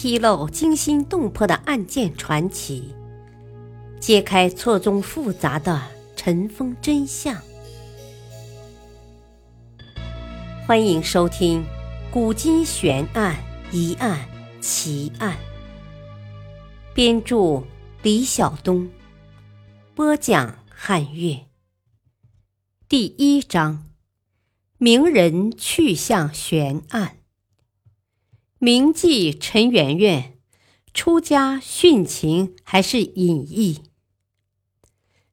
披露惊心动魄的案件传奇，揭开错综复杂的尘封真相。欢迎收听《古今悬案、疑案、奇案》，编著李晓东，播讲汉月。第一章：名人去向悬案。铭记陈圆圆，出家殉情还是隐逸？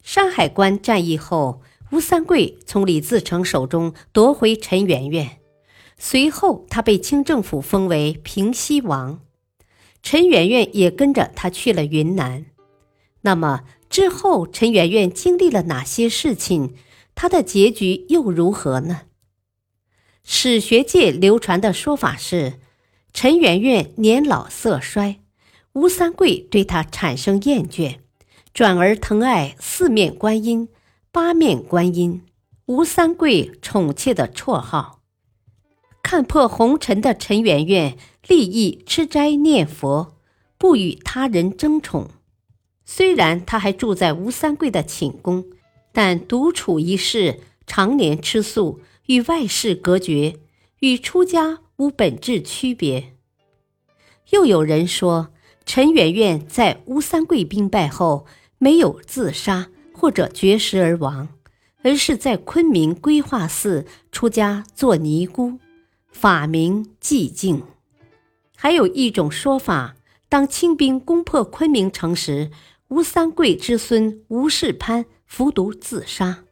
山海关战役后，吴三桂从李自成手中夺回陈圆圆，随后他被清政府封为平西王，陈圆圆也跟着他去了云南。那么之后，陈圆圆经历了哪些事情？他的结局又如何呢？史学界流传的说法是。陈圆圆年老色衰，吴三桂对她产生厌倦，转而疼爱四面观音、八面观音，吴三桂宠妾的绰号。看破红尘的陈圆圆，立意吃斋念佛，不与他人争宠。虽然她还住在吴三桂的寝宫，但独处一室，常年吃素，与外事隔绝，与出家。无本质区别。又有人说，陈圆圆在吴三桂兵败后没有自杀或者绝食而亡，而是在昆明归化寺出家做尼姑，法名寂静。还有一种说法，当清兵攻破昆明城时，吴三桂之孙吴世潘服毒自杀，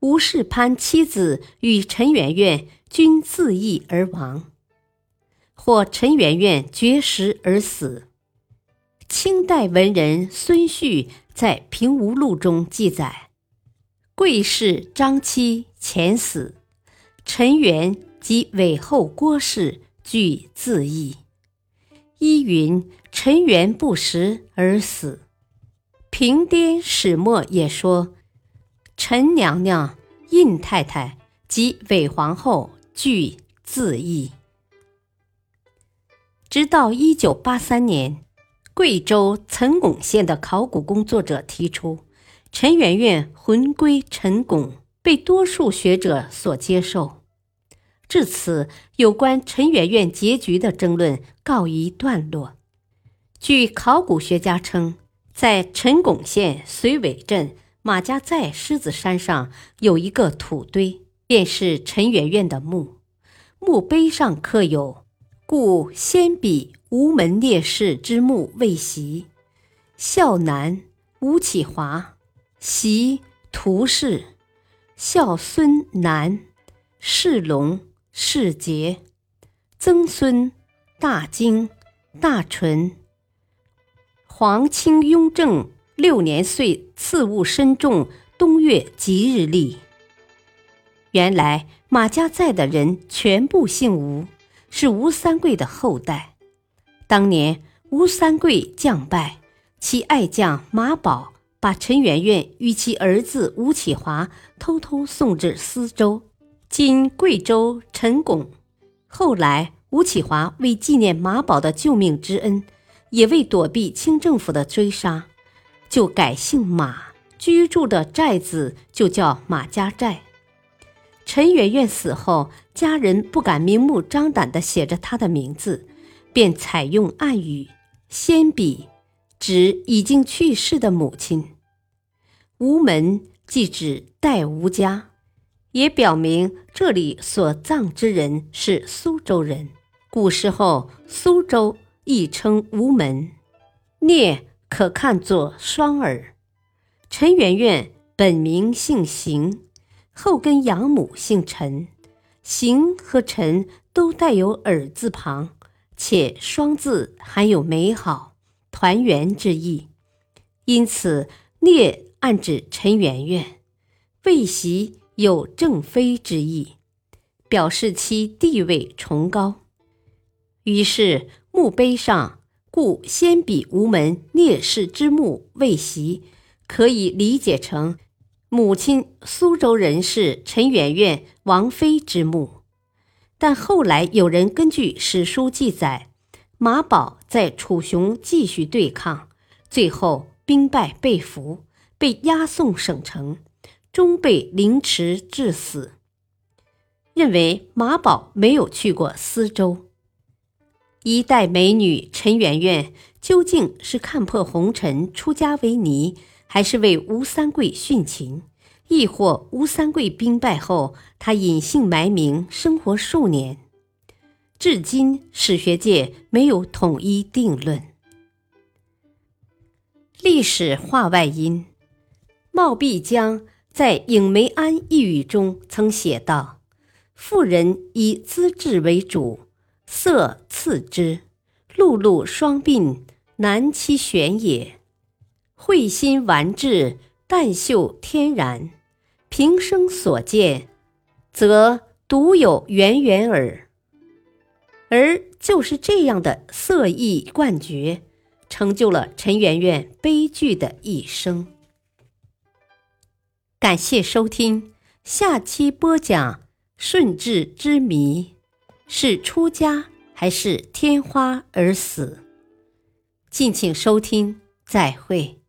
吴世潘妻子与陈圆圆均自缢而亡。或陈圆圆绝食而死。清代文人孙旭在《平吴录》中记载：贵氏张妻前死，陈元及韦后郭氏俱自缢。依云陈元不食而死。平颠始末也说，陈娘娘、印太太及韦皇后俱自缢。直到一九八三年，贵州岑巩县的考古工作者提出，陈圆圆魂归陈巩，被多数学者所接受。至此，有关陈圆圆结局的争论告一段落。据考古学家称，在陈巩县绥尾镇马家寨狮子山上有一个土堆，便是陈圆圆的墓，墓碑上刻有。故先比吴门烈士之墓未袭，孝男吴启华，袭屠氏，孝孙男世龙、世杰，曾孙大经、大纯。皇清雍正六年岁次戊申重冬月吉日历。原来马家寨的人全部姓吴。是吴三桂的后代。当年吴三桂将败，其爱将马宝把陈圆圆与其儿子吴启华偷偷送至司州（今贵州陈巩）。后来吴启华为纪念马宝的救命之恩，也为躲避清政府的追杀，就改姓马，居住的寨子就叫马家寨。陈圆圆死后，家人不敢明目张胆地写着她的名字，便采用暗语“先笔”，指已经去世的母亲。吴门即指代吴家，也表明这里所葬之人是苏州人。古时候，苏州亦称吴门。聂可看作双耳。陈圆圆本名姓邢。后跟养母姓陈，邢和陈都带有耳字旁，且双字含有美好、团圆之意，因此聂暗指陈圆圆，魏袭有正妃之意，表示其地位崇高。于是墓碑上故先比吴门聂氏之墓魏袭，可以理解成。母亲苏州人士陈圆圆王妃之墓，但后来有人根据史书记载，马宝在楚雄继续对抗，最后兵败被俘，被押送省城，终被凌迟致死。认为马宝没有去过司州。一代美女陈圆圆究竟是看破红尘出家为尼，还是为吴三桂殉情？亦或吴三桂兵败后，他隐姓埋名生活数年？至今史学界没有统一定论。历史话外音：冒辟疆在《影梅庵》一语中曾写道。妇人以资质为主，色次之。碌碌双鬓，难期选也。慧心玩质，淡秀天然。平生所见，则独有圆圆耳。而就是这样的色艺冠绝，成就了陈圆圆悲剧的一生。感谢收听，下期播讲。顺治之谜，是出家还是天花而死？敬请收听，再会。